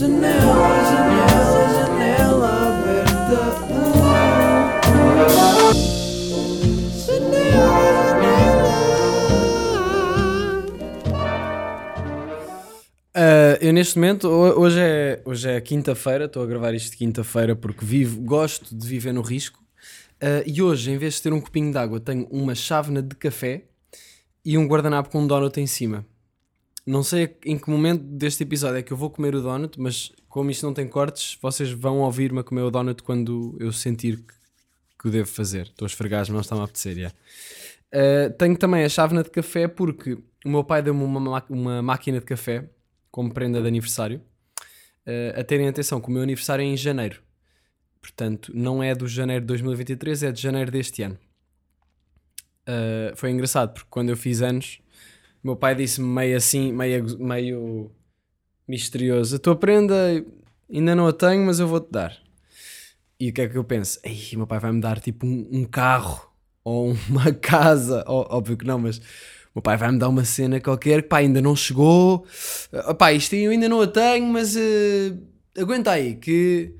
Janela, janela, janela aberta. Uh, eu neste momento, ho- hoje é, hoje é quinta-feira, estou a gravar isto quinta-feira porque vivo, gosto de viver no risco. Uh, e hoje, em vez de ter um copinho de água, tenho uma chávena de café e um guardanapo com um donut em cima. Não sei em que momento deste episódio é que eu vou comer o donut, mas como isto não tem cortes, vocês vão ouvir-me a comer o donut quando eu sentir que, que o devo fazer. Estou a esfregar as mãos, está-me a apetecer, já. Uh, tenho também a chávena de café porque o meu pai deu-me uma, ma- uma máquina de café como prenda de aniversário. Uh, a terem atenção que o meu aniversário é em janeiro. Portanto, não é do janeiro de 2023, é de janeiro deste ano. Uh, foi engraçado porque quando eu fiz anos, meu pai disse-me meio assim, meio, meio misterioso: A tua prenda ainda não a tenho, mas eu vou-te dar. E o que é que eu penso? O meu pai vai-me dar tipo um, um carro ou uma casa. Ó- óbvio que não, mas meu pai vai-me dar uma cena qualquer que pá, ainda não chegou. Ah, pá, isto eu ainda não a tenho, mas eh, aguenta aí, que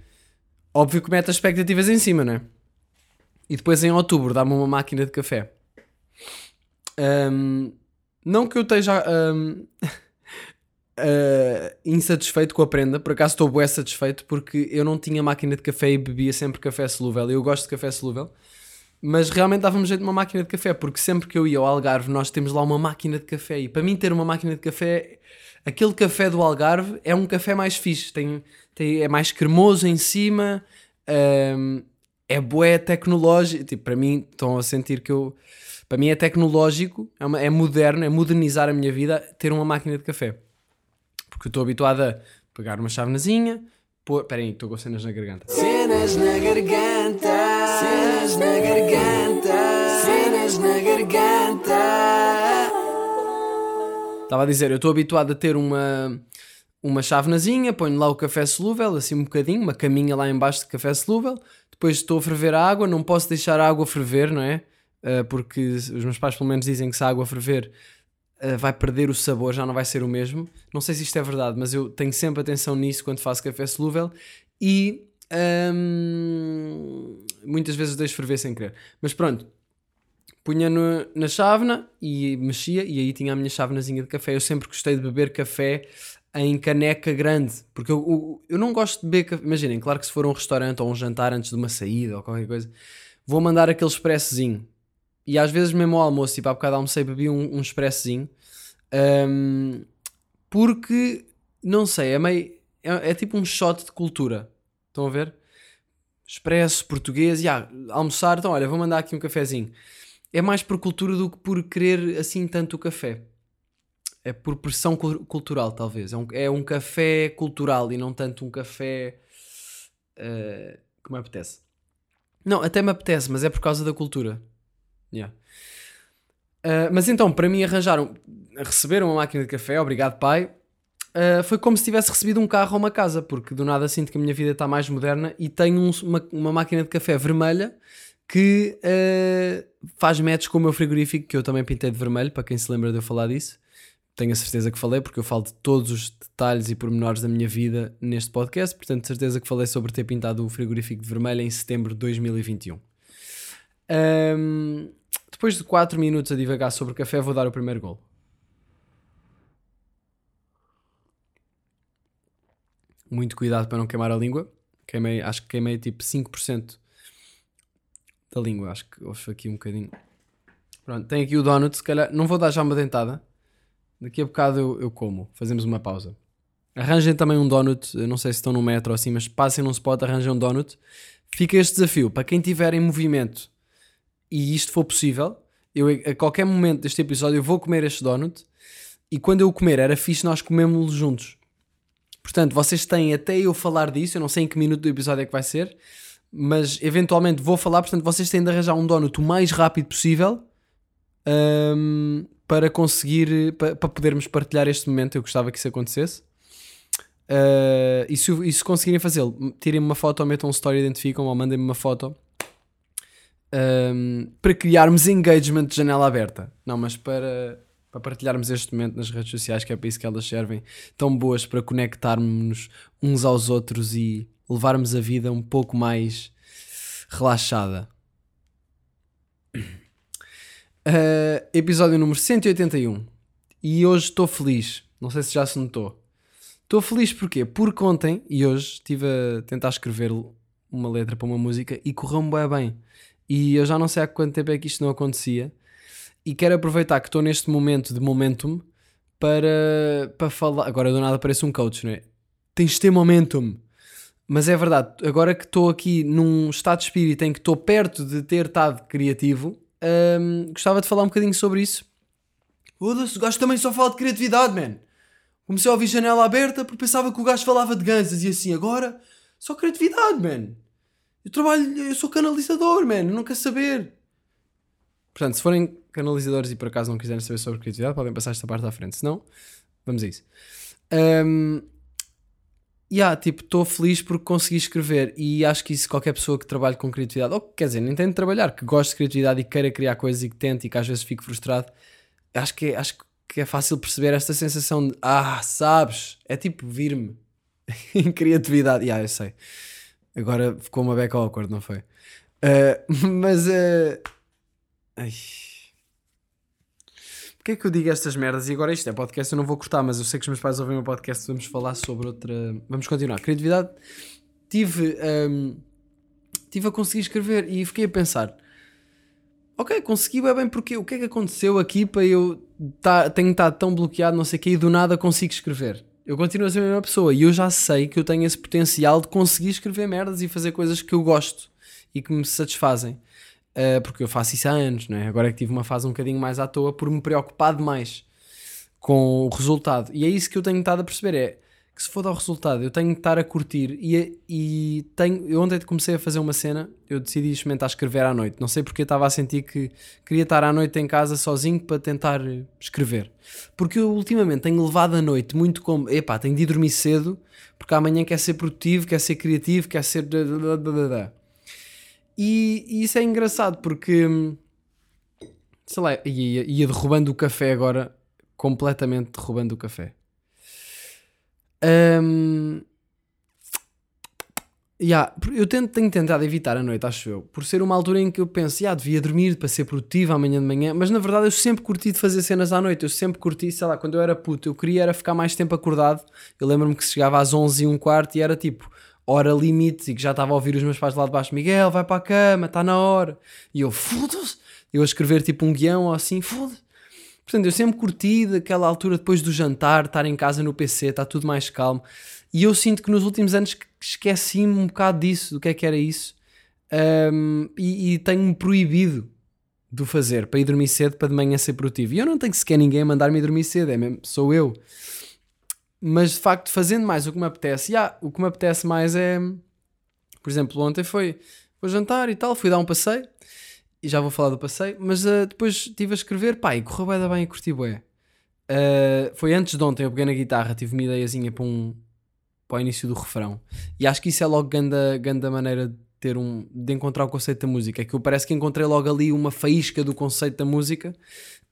óbvio que mete as expectativas em cima, não é? E depois em outubro dá-me uma máquina de café. Ahm, não que eu esteja ahm, ah, insatisfeito com a prenda, por acaso estou bué satisfeito porque eu não tinha máquina de café e bebia sempre café solúvel. Eu gosto de café solúvel, mas realmente dava-me jeito de uma máquina de café porque sempre que eu ia ao Algarve nós temos lá uma máquina de café. E para mim ter uma máquina de café, aquele café do Algarve é um café mais fixe, tem, tem, é mais cremoso em cima, ahm, é bué tecnológico, tipo, para mim estão a sentir que eu para mim é tecnológico, é, uma- é moderno, é modernizar a minha vida ter uma máquina de café. Porque eu estou habituado a pegar uma chavenazinha, pôr. Espera aí, estou com cenas na garganta. Cenas na garganta, cenas na garganta, cenas na garganta. Estava a dizer, eu estou habituado a ter uma, uma chavenazinha, ponho lá o café solúvel, assim um bocadinho, uma caminha lá embaixo de café solúvel, depois estou a ferver a água, não posso deixar a água ferver, não é? Ah, porque os meus pais pelo menos dizem que se a água ferver ah, vai perder o sabor, já não vai ser o mesmo. Não sei se isto é verdade, mas eu tenho sempre atenção nisso quando faço café solúvel e ahm, muitas vezes deixo ferver sem querer. Mas pronto, punha no- na chávena e mexia e aí tinha a minha chávenazinha de café. Eu sempre gostei de beber café em caneca grande, porque eu, eu, eu não gosto de beber café. Imaginem, claro que se for a um restaurante ou um jantar antes de uma saída ou qualquer coisa, vou mandar aquele expressozinho. E às vezes mesmo ao almoço, tipo há bocado almocei, bebi um, um expressozinho. Ahm, porque, não sei, é meio... É, é tipo um shot de cultura. Estão a ver? Expresso, português, e ah, almoçar, então olha, vou mandar aqui um cafezinho é mais por cultura do que por querer assim tanto o café. É por pressão cul- cultural, talvez. É um, é um café cultural e não tanto um café eh, que me apetece. Não, até me apetece, mas é por causa da cultura. Yeah. Ah, mas então, para mim, arranjaram, receberam uma máquina de café, obrigado, pai. Ah, foi como se tivesse recebido um carro ou uma casa, porque do nada sinto que a minha vida está mais moderna e tenho um- uma, uma máquina de café vermelha que eh, faz match com o meu frigorífico, que eu também pintei de vermelho, para quem se lembra de eu falar disso. Tenho a certeza que falei, porque eu falo de todos os detalhes e pormenores da minha vida neste podcast, portanto, certeza que falei sobre ter pintado o frigorífico de vermelho em setembro de 2021. Ahm, depois de 4 minutos a divagar sobre o café, vou dar o primeiro gol. Muito cuidado para não queimar a língua. Queimei, acho que queimei tipo 5% da língua. Acho que houve aqui um bocadinho. Pronto, tem aqui o donut. Se calhar, não vou dar já uma dentada. Daqui a bocado eu, eu como. Fazemos uma pausa. Arranjem também um donut. Eu não sei se estão no metro ou assim, mas passem num spot, arranjem um donut. Fica este desafio para quem estiver em movimento e isto for possível. Eu, a qualquer momento deste episódio, eu vou comer este donut. E quando eu o comer, era fixe nós comemos juntos. Portanto, vocês têm até eu falar disso. Eu não sei em que minuto do episódio é que vai ser, mas eventualmente vou falar. Portanto, vocês têm de arranjar um donut o mais rápido possível hum, para conseguir, para, para podermos partilhar este momento. Eu gostava que isso acontecesse. Uh, e, se, e se conseguirem fazê-lo, tirem-me uma foto ou metam um story, identificam ou mandem-me uma foto um, para criarmos engagement de janela aberta. Não, mas para para partilharmos este momento nas redes sociais, que é para isso que elas servem, tão boas para conectarmos uns aos outros e levarmos a vida um pouco mais relaxada. Uh, episódio número 181 e hoje estou feliz. Não sei se já se notou. Estou feliz porquê? Porque ontem e hoje estive a tentar escrever uma letra para uma música e correu-me bem bem. E eu já não sei há quanto tempo é que isto não acontecia. E quero aproveitar que estou neste momento de momentum para, para falar. Agora do nada parece um coach, não é? Tens de ter momentum. Mas é verdade, agora que estou aqui num estado de espírito em que estou perto de ter estado criativo, hum, gostava de falar um bocadinho sobre isso. O gajo também só fala de criatividade, man. Comecei a ouvir janela aberta porque pensava que o gajo falava de ganzas e assim, agora só criatividade, man. Eu trabalho, eu sou canalizador, man, eu não quero saber. Portanto, se forem canalizadores e por acaso não quiserem saber sobre criatividade, podem passar esta parte à frente. Se não, vamos a isso. Um, yeah, tipo, estou feliz porque consegui escrever e acho que isso qualquer pessoa que trabalhe com criatividade, ou quer dizer, nem tem de trabalhar, que goste de criatividade e queira criar coisas e que tente e que às vezes fique frustrado, acho que, é, acho que é fácil perceber esta sensação de ah, sabes, é tipo vir-me em criatividade. Yeah, eu sei. Agora ficou uma beca awkward, não foi? Uh, mas. Uh... Ai. Porquê é que eu digo estas merdas? E agora isto é podcast, eu não vou cortar, mas eu sei que os meus pais ouvem o podcast. Vamos falar sobre outra. Vamos continuar. Criatividade. Tive. Um... Tive a conseguir escrever e fiquei a pensar ok, consegui bem, bem porque o que é que aconteceu aqui para eu tá, tenho estado tão bloqueado, não sei o que, e do nada consigo escrever. Eu continuo a ser a mesma pessoa e eu já sei que eu tenho esse potencial de conseguir escrever merdas e fazer coisas que eu gosto e que me satisfazem. Uh, porque eu faço isso há anos, não é? Agora é que tive uma fase um bocadinho mais à toa por me preocupar demais com o resultado. E é isso que eu tenho estado a perceber: é que se for dar o resultado, eu tenho que estar a curtir. E, e tenho, eu ontem comecei a fazer uma cena, eu decidi experimentar escrever à noite. Não sei porque estava a sentir que queria estar à noite em casa sozinho para tentar escrever. Porque eu ultimamente tenho levado a noite muito como, epá, tenho de ir dormir cedo, porque amanhã quer ser produtivo, quer ser criativo, quer ser. E, e isso é engraçado porque, sei lá, ia, ia derrubando o café agora, completamente derrubando o café. Um, yeah, eu tento, tenho tentado evitar a noite, acho eu, por ser uma altura em que eu penso, yeah, devia dormir para ser produtivo amanhã de manhã, mas na verdade eu sempre curti de fazer cenas à noite, eu sempre curti, sei lá, quando eu era puto, eu queria era ficar mais tempo acordado. Eu lembro-me que chegava às 11 e um quarto e era tipo hora limite e que já estava a ouvir os meus pais lá de baixo: Miguel, vai para a cama, está na hora. E eu, foda-se, eu a escrever tipo um guião ou assim, foda-se. Portanto, eu sempre curti daquela altura depois do jantar, estar em casa no PC, está tudo mais calmo. E eu sinto que nos últimos anos esqueci-me um bocado disso, do que é que era isso. Um, e, e tenho-me proibido de fazer para ir dormir cedo para de manhã ser produtivo. E eu não tenho sequer ninguém a mandar-me dormir cedo, é mesmo, sou eu. Mas de facto, fazendo mais o que me apetece, yeah, o que me apetece mais é, por exemplo, ontem foi vou jantar e tal, fui dar um passeio e já vou falar do passeio, mas uh, depois estive a escrever, pá, e correu bem, bem e curti bué. Uh, foi antes de ontem, eu peguei na guitarra, tive uma ideiazinha para, um, para o início do refrão. E acho que isso é logo ganda, ganda maneira de ter um de encontrar o conceito da música. É que eu parece que encontrei logo ali uma faísca do conceito da música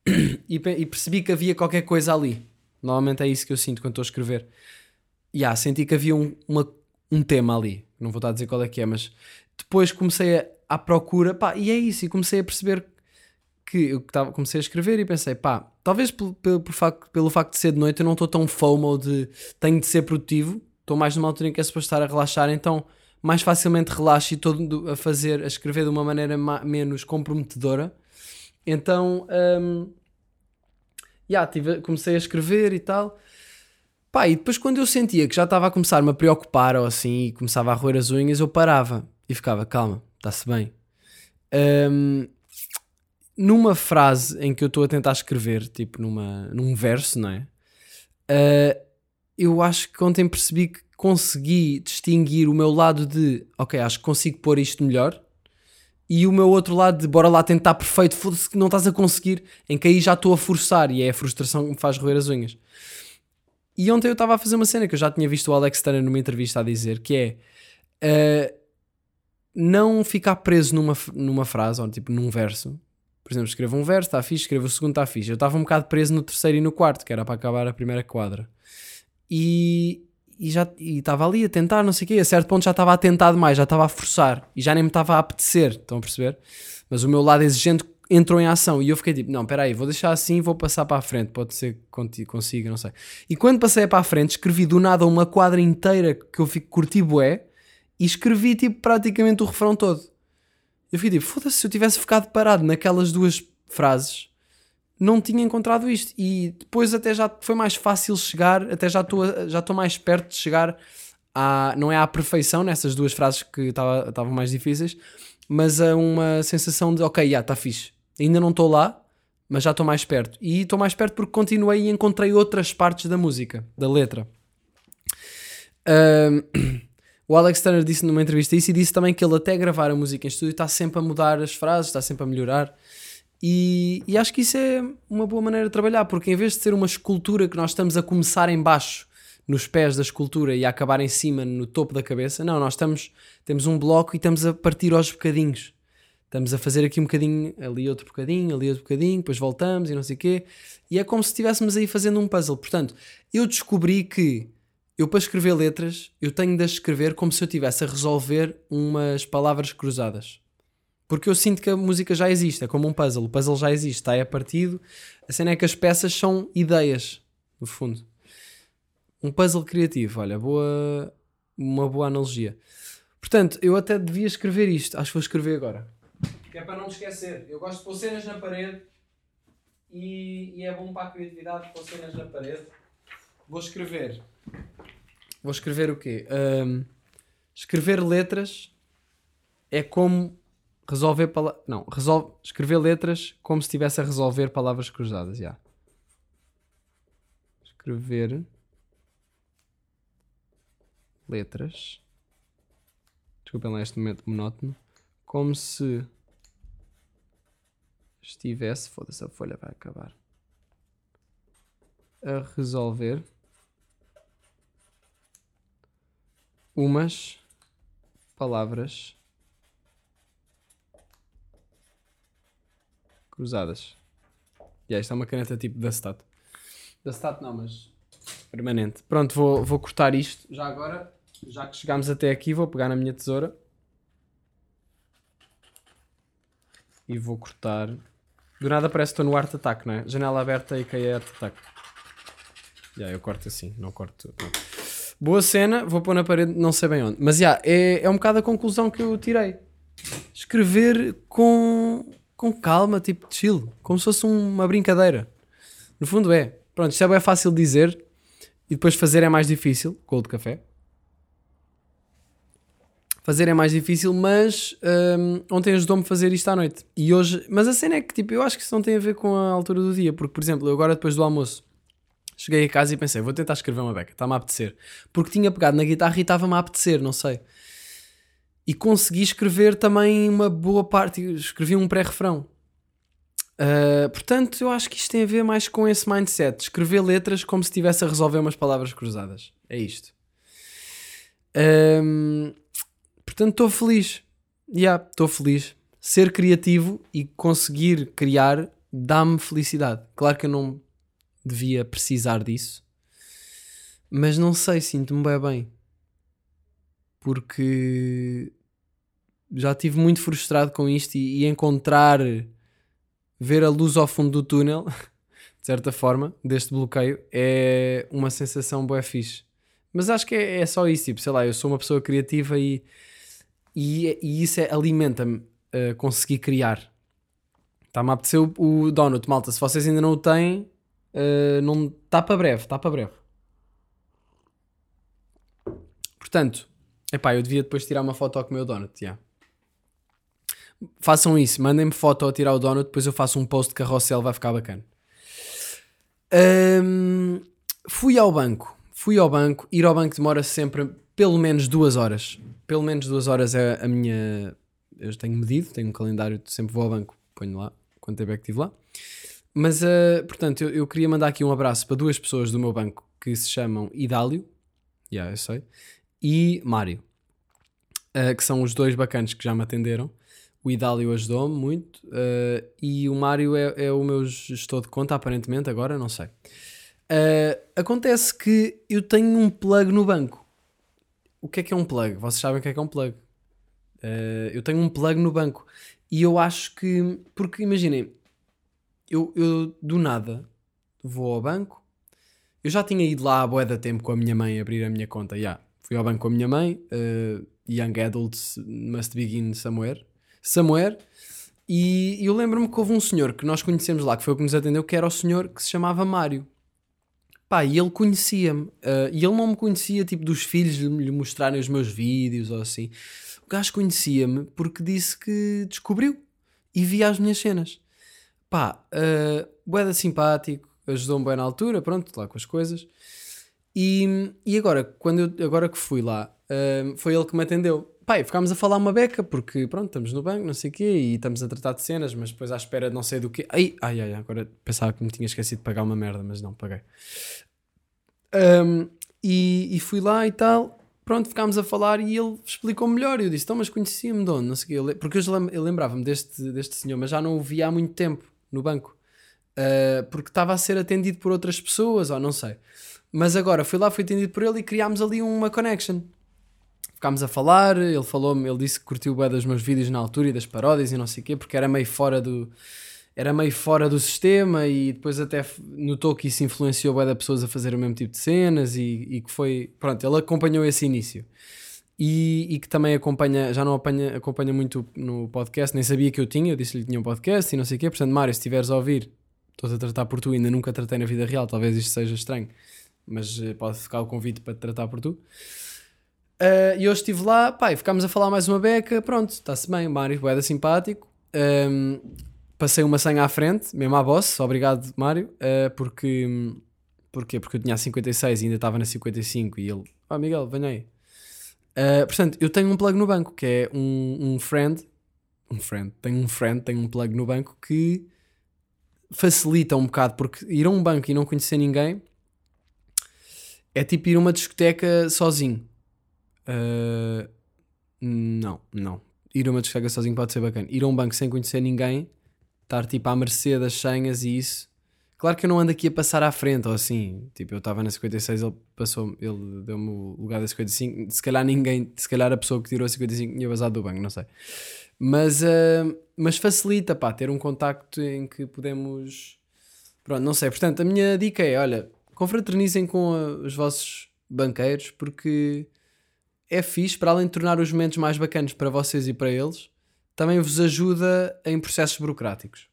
e, e, percebi que havia qualquer coisa ali. Normalmente é isso que eu sinto quando estou a escrever. E yeah, senti que havia um, uma, um tema ali. Não vou estar a dizer qual é que é, mas depois comecei a, à procura, pá, e é isso, e comecei a perceber que eu tava, comecei a escrever e pensei, pá, talvez pelo, facto, pelo facto de ser de noite eu não estou tão FOMO de tenho de ser produtivo, estou mais numa altura em que é suposto estar a relaxar, então mais facilmente relaxo e estou a fazer, a escrever de uma maneira menos comprometedora. Então, um, yeah, tive, comecei a escrever e tal. Pá, e depois quando eu sentia que já estava a começar-me a preocupar ou assim e começava a roer as unhas, eu parava e ficava, calma, está-se bem. Um, numa frase em que eu estou a tentar escrever, tipo numa, num verso, não é? Uh, eu acho que ontem percebi que consegui distinguir o meu lado de, ok, acho que consigo pôr isto melhor, e o meu outro lado de, bora lá tentar perfeito, foda-se que não estás a conseguir, em que aí já estou a forçar, e é a frustração que me faz roer as unhas. E ontem eu estava a fazer uma cena que eu já tinha visto o Alex Turner numa entrevista a dizer, que é. Uh, não ficar preso numa, numa frase ou tipo num verso. Por exemplo, escrevo um verso, está fixe, escrevo o segundo, está fixe. Eu estava um bocado preso no terceiro e no quarto, que era para acabar a primeira quadra. E, e já estava ali a tentar, não sei o quê. A certo ponto já estava a tentar demais, já estava a forçar e já nem me estava a apetecer. Estão a perceber? Mas o meu lado exigente entrou em ação e eu fiquei tipo: não, espera aí, vou deixar assim vou passar para a frente. Pode ser que consiga, não sei. E quando passei para a frente, escrevi do nada uma quadra inteira que eu fico curti bué e escrevi tipo praticamente o refrão todo. Eu fiquei tipo: foda-se, se eu tivesse ficado parado naquelas duas frases não tinha encontrado isto e depois até já foi mais fácil chegar, até já estou já mais perto de chegar à, não é à perfeição nessas duas frases que estava- estavam mais difíceis, mas a uma sensação de ok, já está fixe. Ainda não estou lá, mas já estou mais perto. E estou mais perto porque continuei e encontrei outras partes da música, da letra. Ahm, o Alex Turner disse numa entrevista isso e disse também que ele até gravar a música em estúdio está sempre a mudar as frases, está sempre a melhorar. E, e acho que isso é uma boa maneira de trabalhar, porque em vez de ser uma escultura que nós estamos a começar em baixo, nos pés da escultura e a acabar em cima, no topo da cabeça, não, nós estamos, temos um bloco e estamos a partir aos bocadinhos. Estamos a fazer aqui um bocadinho, ali outro bocadinho, ali outro bocadinho, depois voltamos e não sei o quê. E é como se estivéssemos aí fazendo um puzzle. Portanto, eu descobri que eu para escrever letras, eu tenho de as escrever como se eu estivesse a resolver umas palavras cruzadas. Porque eu sinto que a música já existe, é como um puzzle. O puzzle já existe, está aí a partido. A cena é que as peças são ideias, no fundo. Um puzzle criativo, olha, boa, uma boa analogia. Portanto, eu até devia escrever isto. Acho que vou escrever agora. Que é para não me esquecer. Eu gosto de pôr cenas na parede e, e é bom para a criatividade pôr cenas na parede. Vou escrever. Vou escrever o quê? Ahm, escrever letras é como resolver palavras. Não, resolve... escrever letras como se estivesse a resolver palavras cruzadas. Já. Escrever letras. Desculpem lá este momento monótono. Como se estivesse. Foda-se, a folha vai acabar. A resolver umas palavras cruzadas. E yeah, isto é uma caneta tipo da Stat. Da Stat não, mas permanente. Pronto, vou, vou cortar isto. Já agora, já que chegámos até aqui, vou pegar na minha tesoura. E vou cortar. Do nada parece que estou no Art Attack, não é? Janela aberta e caí Art Attack. Já, eu corto assim, não corto. não. Boa cena, vou pôr na parede, não sei bem onde. Mas já, é, é um bocado a conclusão que eu tirei. Escrever com, com calma, tipo chill, como se fosse uma brincadeira. No fundo é. Pronto, isto é bem fácil dizer e depois fazer é mais difícil, com de café. Fazer é mais difícil, mas hum, ontem ajudou-me a fazer isto à noite. E hoje, mas a cena é que tipo, eu acho que isso não tem a ver com a altura do dia, porque por exemplo, eu agora depois do almoço cheguei a casa e pensei, vou tentar escrever uma beca, está-me a apetecer. Porque tinha pegado na guitarra e estava-me a apetecer, não sei. E consegui escrever também uma boa parte, escrevi um pré-refrão. Uh, portanto, eu acho que isto tem a ver mais com esse mindset. Escrever letras como se estivesse a resolver umas palavras cruzadas. É isto. Um, portanto, estou feliz. Já, yeah, estou feliz. Ser criativo e conseguir criar dá-me felicidade. Claro que eu não devia precisar disso, mas não sei, sinto-me bem bem. Porque já estive muito frustrado com isto e, e encontrar ver a luz ao fundo do túnel, de certa forma, deste bloqueio, é uma sensação boa fixe. Mas acho que é, é, só isso, tipo, sei lá, eu sou uma pessoa criativa e, e, e isso é, alimenta-me a conseguir criar. Está-me a apetecer o, o donut, malta. Se vocês ainda não o têm, uh, não está para breve, está para breve. Portanto, epá, eu devia depois tirar uma foto comer o donut, já. Yeah. Façam isso, mandem-me foto ao tirar o donut, depois eu faço um post de carrossel, vai ficar bacana. Um, fui ao banco, fui ao banco, ir ao banco demora sempre pelo menos duas horas. Pelo menos duas horas é a minha. Eu tenho medido, tenho um calendário, sempre vou ao banco, ponho lá, quanto tempo é que estive lá. Mas, uh, portanto, eu, eu, queria mandar aqui um abraço para duas pessoas do meu banco que se chamam Idálio, yeah, eu sei, e Mário, uh, que são os dois bacanas que já me atenderam. O Idálio ajudou-me muito. eh, e o Mário é, é o meu gestor de conta, aparentemente, agora, não sei. Acontece que eu tenho um plug no banco. O que é que é um plug? Vocês sabem o que é que é um plug? Eu tenho um plug no banco. E eu acho que. Porque imaginem, eu, eu do nada vou ao banco. Eu já tinha ido lá à boa da tempo com a minha mãe abrir a minha conta. Já. Fui ao banco com a minha mãe. eh, young adults must begin somewhere. Somewhere. E eu lembro-me que houve um senhor que nós conhecemos lá, que foi o que nos atendeu, que era o senhor que se chamava Mário. Pá, e ele conhecia-me. eh, e ele não me conhecia, tipo, dos filhos lhe mostrarem os meus vídeos ou assim. O gajo conhecia-me porque disse que descobriu e via as minhas cenas. Pá, uh, boeda simpático, ajudou-me bem na altura, pronto, lá com as coisas. E, e agora, quando eu, agora que fui lá, uh, foi ele que me atendeu. E ficámos a falar uma beca, porque pronto, estamos no banco, não sei o quê, e estamos a tratar de cenas, mas depois à espera de não sei do quê. Ai, ai, ai, agora pensava que me tinha esquecido de pagar uma merda, mas não, paguei. Um, e, e fui lá e tal, pronto, ficámos a falar e ele explicou melhor. E eu disse: Então, mas conhecia-me de onde? Não sei o quê. Porque eu lembrava-me deste, deste senhor, mas já não o via há muito tempo no banco, Uh, porque estava a ser atendido por outras pessoas, ou não sei. Mas agora fui lá, fui atendido por ele e criámos ali uma connection. Ficámos a falar, ele falou-me, ele disse que curtiu bem dos meus vídeos na altura e das paródias e não sei o quê, porque era meio fora do. Era meio fora do sistema e depois até notou que isso influenciou bem da pessoas a fazer o mesmo tipo de cenas e, e que foi. Pronto, ele acompanhou esse início. E, e que também acompanha, já não apanha, acompanha muito no podcast, nem sabia que eu tinha, eu disse-lhe que tinha um podcast e não sei o quê. Portanto, Mário, se estiveres a ouvir, estou-te a tratar por tu, ainda nunca tratei na vida real, talvez isto seja estranho, mas eh, pode ficar o convite para te tratar por tu. Ah, e hoje estive lá, pá, e ficámos a falar mais uma beca, pronto, está-se bem, Mário é simpático. Ahm, passei uma senha à frente, mesmo à boss, obrigado Mário, ah, porque, porquê? porque eu tinha a 56 e ainda estava na 55 e ele, ah Miguel, venha aí. Ah, portanto, eu tenho um plug no banco, que é um, um friend, um friend, tenho um friend, tenho um plug no banco que facilita um bocado, porque ir a um banco e não conhecer ninguém é tipo ir a uma discoteca sozinho. Uh, não, não. Ir a uma discoteca sozinho pode ser bacana. Ir a um banco sem conhecer ninguém, estar tipo à mercê das senhas e isso. Claro que eu não ando aqui a passar à frente ou assim. Tipo, eu estava na 56, ele passou, ele deu-me o lugar da 55. Se calhar ninguém, se calhar a pessoa que tirou a 55 tinha vazado do banco, não sei. Mas, uh, mas facilita, pá, ter um contacto em que podemos. Pronto, não sei. Portanto, a minha dica é: olha, confraternizem com uh, os vossos banqueiros porque é fixe, para além de tornar os momentos mais bacanas para vocês e para eles, também vos ajuda em processos burocráticos.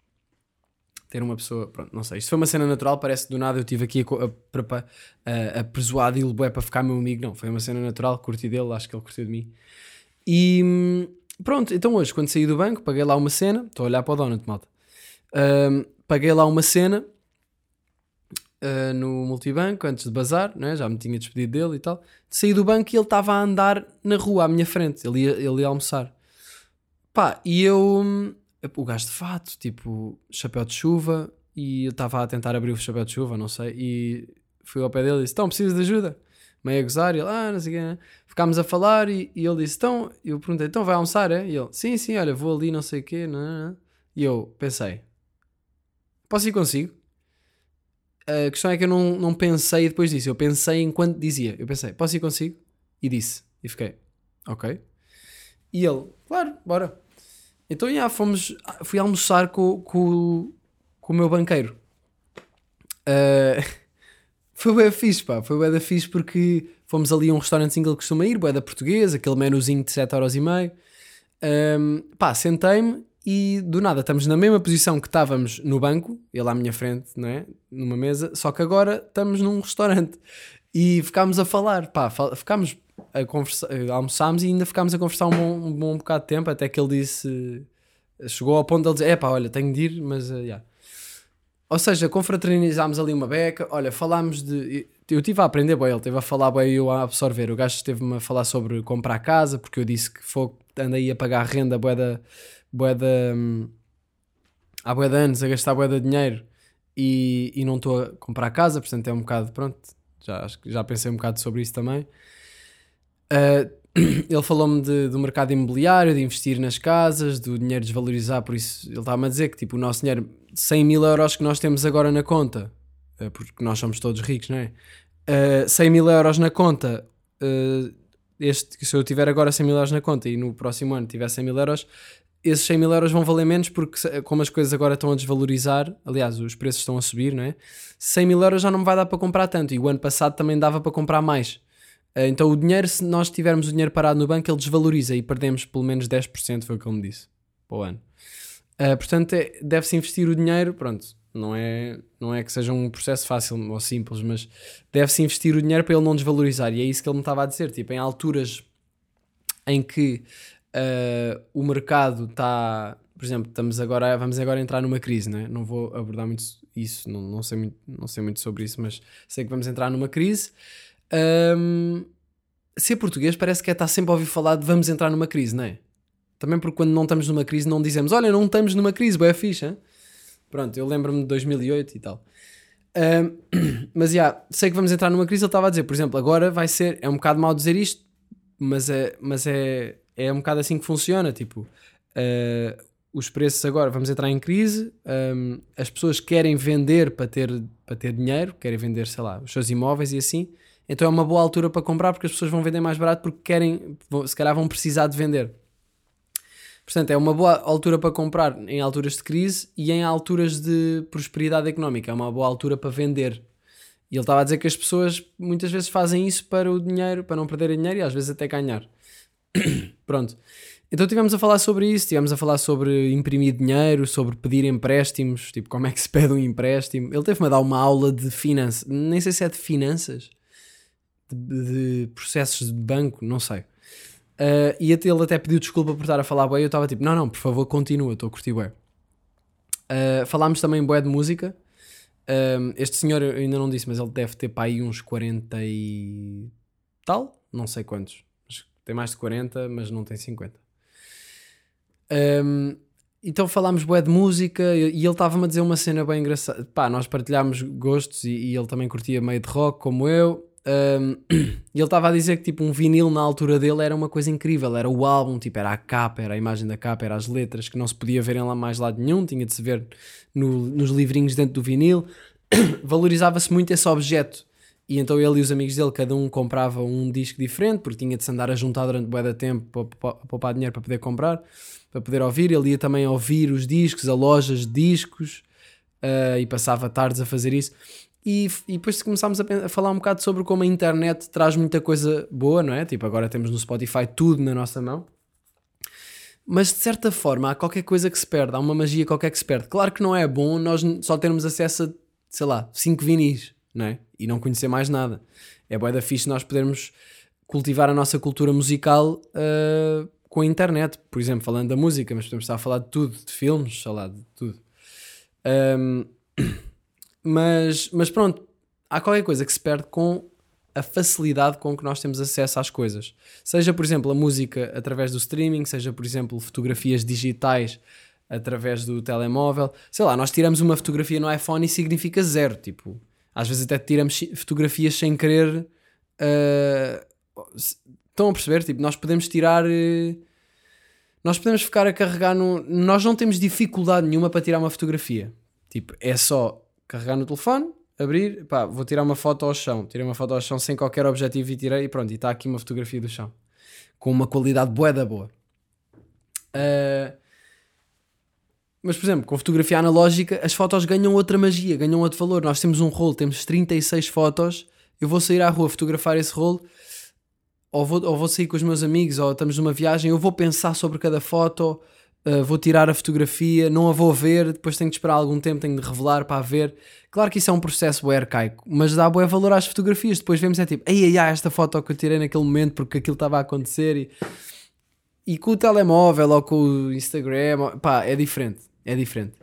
Ter uma pessoa, pronto, não sei. Isto foi uma cena natural, parece que do nada eu tive aqui a, a, a, a persuadi-lo bué para ficar meu amigo. Não, foi uma cena natural, curti dele, acho que ele curtiu de mim. E pronto, então hoje, quando saí do banco, paguei lá uma cena. Estou a olhar para o Donut, malta. Hum, paguei lá uma cena uh, no multibanco antes de bazar, né? já me tinha despedido dele e tal. Saí do banco e ele estava a andar na rua à minha frente, ele ia, ele ia almoçar. Pá, e eu, o gajo de fato, tipo, chapéu de chuva, e eu estava a tentar abrir o chapéu de chuva, não sei, e fui ao pé dele e disse: Então, precisas de ajuda? Meio a gozar, e ele, ah, não sei o quê, né? Ficámos a falar e, e ele disse: Então, eu perguntei: Então vai almoçar, é? E ele: Sim, sim, olha, vou ali, não sei o quê, não, não, não. E eu pensei: Posso ir consigo? A questão é que eu não, não pensei depois disso. Eu pensei enquanto dizia. Eu pensei, posso ir consigo? E disse. E fiquei, ok. E ele, claro, bora. Então, já, fomos, fui almoçar com, com, com o meu banqueiro. Ah, foi bem fixe, pá. Foi bem da fixe porque fomos ali a um restaurantezinho que costuma ir, bué da portuguesa, aquele menuzinho de 7,5€. Um, pá, sentei-me e do nada estamos na mesma posição que estávamos no banco, ele à minha frente, não é? Numa mesa, só que agora estamos num restaurante e ficámos a falar, pá, fal- ficámos a conversar, eh, almoçámos e ainda ficámos a conversar um bom, um bom bocado de tempo, até que ele disse, chegou ao ponto de ele dizer: é pá, olha, tenho de ir, mas uh, yeah. Ou seja, confraternizámos ali uma beca, olha, falámos de. Eu estive a aprender bem, ele esteve a falar bem eu a absorver. O gajo esteve-me a falar sobre comprar casa, porque eu disse que fogo, andei a pagar renda bué da. Bué da hum, há de anos a gastar de dinheiro e, e não estou a comprar casa, portanto é um bocado, pronto, já, já pensei um bocado sobre isso também. Uh, ele falou-me do mercado imobiliário, de investir nas casas, do dinheiro desvalorizar, por isso ele estava-me a dizer que tipo, o nosso dinheiro, 100 mil euros que nós temos agora na conta, uh, porque nós somos todos ricos, não é? Uh, 100 mil euros na conta, uh, este, se eu tiver agora 100 mil euros na conta e no próximo ano tiver 100 mil euros, esses 100 mil euros vão valer menos porque como as coisas agora estão a desvalorizar, aliás, os preços estão a subir, não é? 100 mil euros já não me vai dar para comprar tanto e o ano passado também dava para comprar mais. Uh, Então o dinheiro, se nós tivermos o dinheiro parado no banco, ele desvaloriza e perdemos pelo menos 10%, foi o que ele me disse, para o ano. Uh, portanto, é- deve-se investir o dinheiro, pronto, não é, não é que seja um processo fácil ou simples, mas deve-se investir o dinheiro para ele não desvalorizar. E é isso que ele me estava a dizer, tipo, em alturas em que uh, o mercado está, por exemplo, estamos agora, vamos agora entrar numa crise, né? não vou abordar muito isso, não, não, sei muito, não sei muito sobre isso, mas sei que vamos entrar numa crise. Um, ser português parece que é estar sempre a ouvir falar de vamos entrar numa crise, não é? Também porque quando não estamos numa crise não dizemos olha, não estamos numa crise, boa ficha. hein?" Pronto, eu lembro-me de 2008 e tal. Um, mas já, sei que vamos entrar numa crise. Ele estava a dizer, por exemplo, agora vai ser. É um bocado mal dizer isto, mas é, mas é, é um bocado assim que funciona. Tipo, uh, os preços agora, vamos entrar em crise. um, as pessoas querem vender para ter, para ter dinheiro, querem vender, sei lá, os seus imóveis e assim. Então é uma boa altura para comprar porque as pessoas vão vender mais barato porque querem, se calhar vão precisar de vender. Portanto, é uma boa altura para comprar em alturas de crise e em alturas de prosperidade económica. É uma boa altura para vender. E ele estava a dizer que as pessoas muitas vezes fazem isso para o dinheiro, para não perderem dinheiro e às vezes até ganhar. Pronto. Então tivemos a falar sobre isso, tivemos a falar sobre imprimir dinheiro, sobre pedir empréstimos, tipo como é que se pede um empréstimo. Ele teve-me a dar uma aula de finanças, nem sei se é de finanças, de, de processos de banco, não sei. Uh, e ele até pediu desculpa por estar a falar bué eu estava tipo, não, não, por favor, continua, estou a curtir bué. Uh, falámos também bué de música. Um, este senhor eu ainda não disse, mas ele deve ter para aí uns 40 e tal, não sei quantos. Tem mais de 40, mas não tem 50. Um, então falámos bué de música e ele estava-me a dizer uma cena bem engraçada. Pá, nós partilhámos gostos e, e ele também curtia meio de rock como eu. Um, ele estava a dizer que tipo um vinil na altura dele era uma coisa incrível, era o álbum, tipo, era a capa, era a imagem da capa, era as letras que não se podia ver em lá mais lado nenhum, tinha de se ver no- nos livrinhos dentro do vinil. Valorizava-se muito esse objeto. E então ele e os amigos dele, cada um comprava um disco diferente, porque tinha de se andar a juntar durante bué de tempo para, poupar dinheiro para poder comprar, para poder ouvir. Ele ia também ouvir os discos, a lojas de discos, ah, e passava tardes a fazer isso. E, e depois começámos a, a falar um bocado sobre como a internet traz muita coisa boa, não é? Tipo, agora temos no Spotify tudo na nossa mão. Mas de certa forma há qualquer coisa que se perde, há uma magia qualquer que se perde. Claro que não é bom nós só termos acesso a, sei lá, 5 vinis, não é? E não conhecer mais nada. É bué da fixe nós podermos cultivar a nossa cultura musical ah, com a internet. Por exemplo, falando da música, mas podemos estar a falar de tudo, de filmes, sei lá, de tudo. Ahm, mas, mas pronto, há qualquer coisa que se perde com a facilidade com que nós temos acesso às coisas. Seja, por exemplo, a música através do streaming, seja, por exemplo, fotografias digitais através do telemóvel. Sei lá, nós tiramos uma fotografia no iPhone e significa zero. Tipo, às vezes até tiramos fotografias sem querer. se- estão a perceber? Tipo, nós podemos tirar. eh, nós podemos ficar a carregar no. Nós não temos dificuldade nenhuma para tirar uma fotografia. Tipo, é só carregar no telefone, abrir, pá, vou tirar uma foto ao chão. Tirei uma foto ao chão sem qualquer objetivo e tirei e pronto, e está aqui uma fotografia do chão. Com uma qualidade bué da boa. Ah, mas, por exemplo, com fotografia analógica, as fotos ganham outra magia, ganham outro valor. Nós temos um rolo, temos 36 fotos. Eu vou sair à rua fotografar esse rolo, ou vou, ou vou sair com os meus amigos, ou estamos numa viagem. Eu vou pensar sobre cada foto, uh, vou tirar a fotografia, não a vou ver, depois tenho de esperar algum tempo, tenho de revelar para a ver. Claro que isso é um processo bué arcaico, mas dá bué valor às fotografias. Depois vemos, é tipo, ai ai ai, esta foto que eu tirei naquele momento porque aquilo estava a acontecer. E, e com o telemóvel ou com o Instagram, pá, é diferente. É diferente.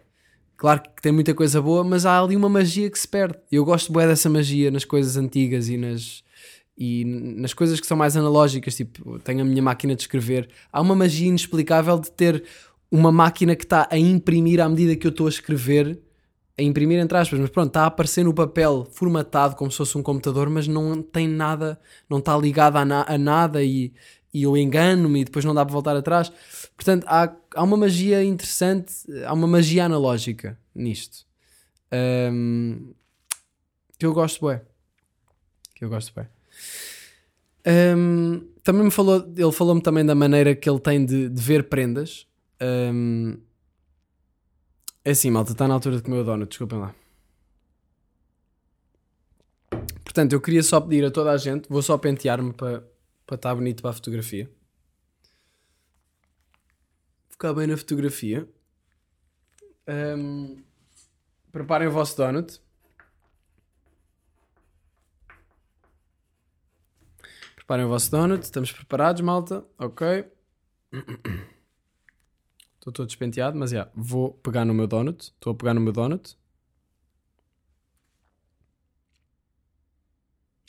Claro que tem muita coisa boa, mas há ali uma magia que se perde. Eu gosto bué dessa magia nas coisas antigas e nas, e nas coisas que são mais analógicas. Tipo, tenho a minha máquina de escrever. Há uma magia inexplicável de ter uma máquina que está a imprimir à medida que eu estou a escrever a imprimir entre aspas, mas pronto, está a aparecer no papel formatado como se fosse um computador, mas não tem nada, não está ligado a, na- a nada e, e eu engano-me e depois não dá para voltar atrás. Portanto, há, há uma magia interessante, há uma magia analógica nisto. Ahm, que eu gosto bem. Que eu gosto bem. Ahm, também me falou, ele falou-me também da maneira que ele tem de, de ver prendas. Ahm, é assim, malta, está na altura de comer o donut, desculpem lá. Portanto, eu queria só pedir a toda a gente, vou só pentear-me para para estar bonito para a fotografia. Ficar bem na fotografia. Ahm, preparem o vosso donut. Preparem o vosso donut. Estamos preparados, malta? Ok. Estou todo despenteado, mas já. vou pegar no meu donut. Estou a pegar no meu donut.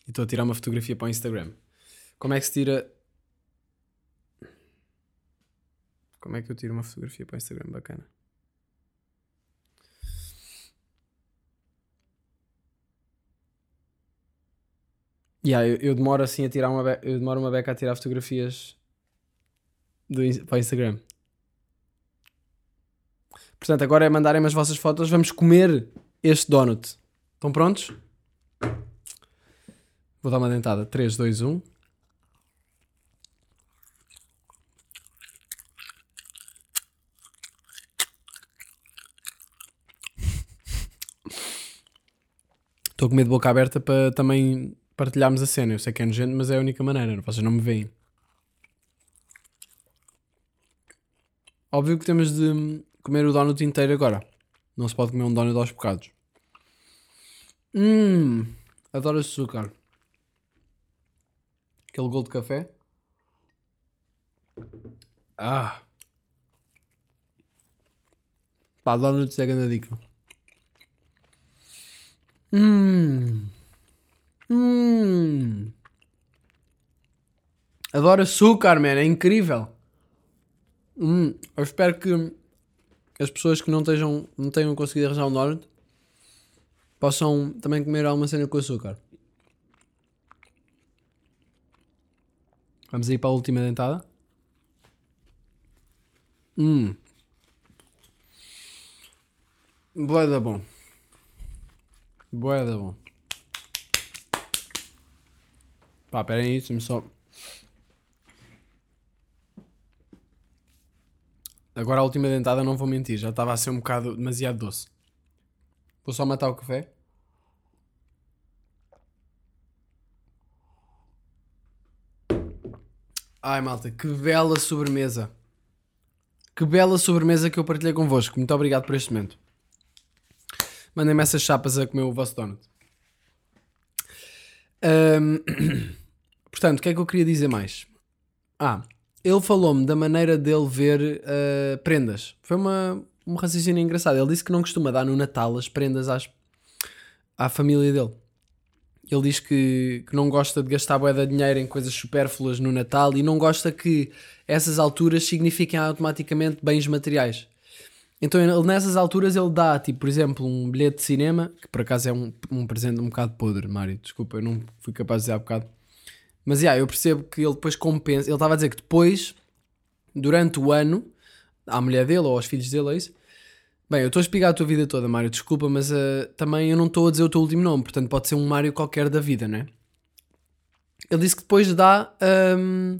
E estou a tirar uma fotografia para o Instagram. Como é que se tira. Como é que eu tiro uma fotografia para o Instagram? Bacana. Yeah, eu, eu demoro assim a tirar uma beca, eu demoro uma beca a tirar fotografias do, para o Instagram. Portanto, agora é mandarem-me as vossas fotos. Vamos comer este donut. Estão prontos? Vou dar uma dentada. um. 3, 2, 1. Estou com medo de boca aberta para também partilharmos a cena. Eu sei que é nojento, mas é a única maneira. Vocês não me veem. Óbvio que temos de comer o donut inteiro agora. Não se pode comer um donut aos bocados. Hum, adoro açúcar. Aquele gol de café. Ah. Pá, donuts é grande dica. Hum. Hum. Adoro açúcar, man. É incrível. Hum. Eu espero que as pessoas que não, estejam, não tenham conseguido arranjar um donut possam também comer alguma cena com açúcar. Vamos aí para a última dentada. Hum. Boa da bom. Boa da bom. Pá, pera aí, deixa-me só. Agora a última dentada não vou mentir, já estava a ser um bocado demasiado doce. Vou só matar o café. Ai malta, que bela sobremesa. Que bela sobremesa que eu partilhei convosco. Muito obrigado por este momento. Mandem-me essas chapas a comer o vosso donut. Ahm, portanto, o que é que eu queria dizer mais? Ah, ele falou-me da maneira dele ver ah, prendas. Foi uma, um raciocínio engraçado. Ele disse que não costuma dar no Natal as prendas às, à família dele. Ele diz que, que não gosta de gastar bué de dinheiro em coisas supérfluas no Natal e não gosta que essas alturas signifiquem automaticamente bens materiais. Então ele, nessas alturas ele dá, tipo, por exemplo, um bilhete de cinema, que por acaso é um, um presente um bocado podre, Mário, desculpa, eu não fui capaz de dizer há bocado. Mas, yeah, eu percebo que ele depois compensa, ele estava a dizer que depois, durante o ano, à mulher dele ou aos filhos dele, é isso? Bem, eu estou a explicar a tua vida toda, Mário, desculpa, mas eh, também eu não estou a dizer o teu último nome, portanto pode ser um Mário qualquer da vida, né? Ele disse que depois dá, hum,